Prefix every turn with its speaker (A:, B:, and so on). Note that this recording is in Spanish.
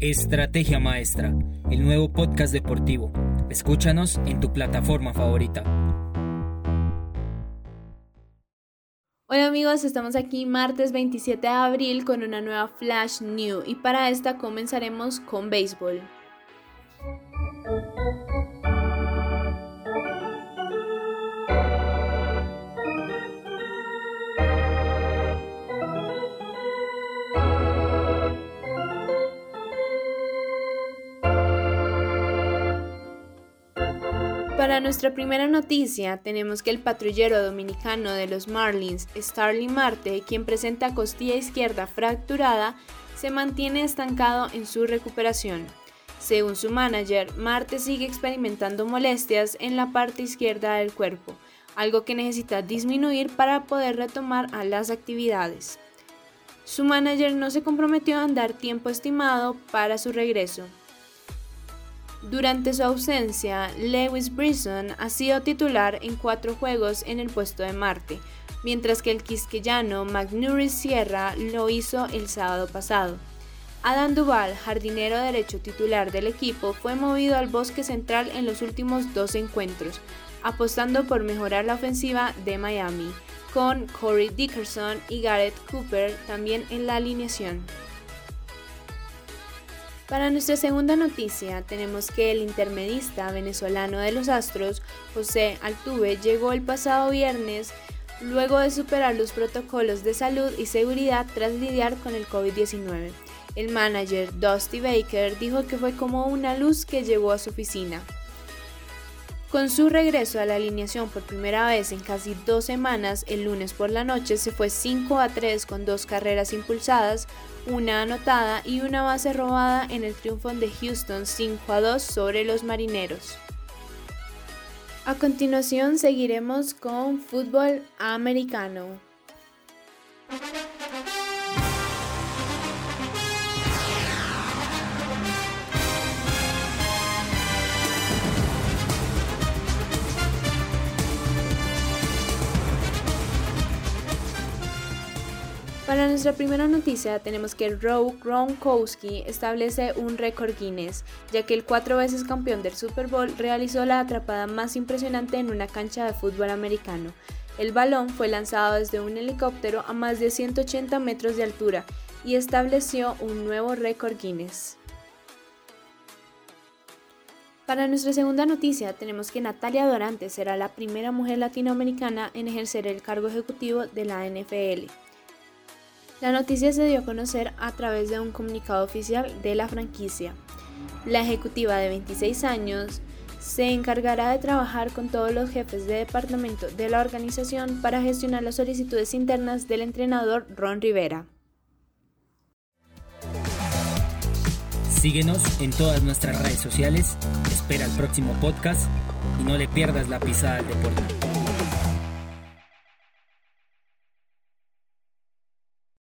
A: Estrategia Maestra, el nuevo podcast deportivo. Escúchanos en tu plataforma favorita.
B: Hola amigos, estamos aquí martes 27 de abril con una nueva Flash New y para esta comenzaremos con béisbol. Para nuestra primera noticia, tenemos que el patrullero dominicano de los Marlins, Starling Marte, quien presenta costilla izquierda fracturada, se mantiene estancado en su recuperación. Según su manager, Marte sigue experimentando molestias en la parte izquierda del cuerpo, algo que necesita disminuir para poder retomar a las actividades. Su manager no se comprometió a dar tiempo estimado para su regreso, durante su ausencia, Lewis Brisson ha sido titular en cuatro juegos en el puesto de Marte, mientras que el quisqueyano McNury Sierra lo hizo el sábado pasado. Adam Duval, jardinero derecho titular del equipo, fue movido al bosque central en los últimos dos encuentros, apostando por mejorar la ofensiva de Miami, con Corey Dickerson y Garrett Cooper también en la alineación. Para nuestra segunda noticia, tenemos que el intermedista venezolano de los Astros, José Altuve, llegó el pasado viernes luego de superar los protocolos de salud y seguridad tras lidiar con el COVID-19. El manager Dusty Baker dijo que fue como una luz que llegó a su oficina. Con su regreso a la alineación por primera vez en casi dos semanas, el lunes por la noche se fue 5 a 3 con dos carreras impulsadas, una anotada y una base robada en el triunfo de Houston 5 a 2 sobre los Marineros. A continuación seguiremos con fútbol americano. Para nuestra primera noticia tenemos que Roe Gronkowski establece un récord Guinness, ya que el cuatro veces campeón del Super Bowl realizó la atrapada más impresionante en una cancha de fútbol americano. El balón fue lanzado desde un helicóptero a más de 180 metros de altura y estableció un nuevo récord Guinness. Para nuestra segunda noticia tenemos que Natalia Dorante será la primera mujer latinoamericana en ejercer el cargo ejecutivo de la NFL. La noticia se dio a conocer a través de un comunicado oficial de la franquicia. La ejecutiva de 26 años se encargará de trabajar con todos los jefes de departamento de la organización para gestionar las solicitudes internas del entrenador Ron Rivera.
A: Síguenos en todas nuestras redes sociales, espera el próximo podcast y no le pierdas la pisada del deporte.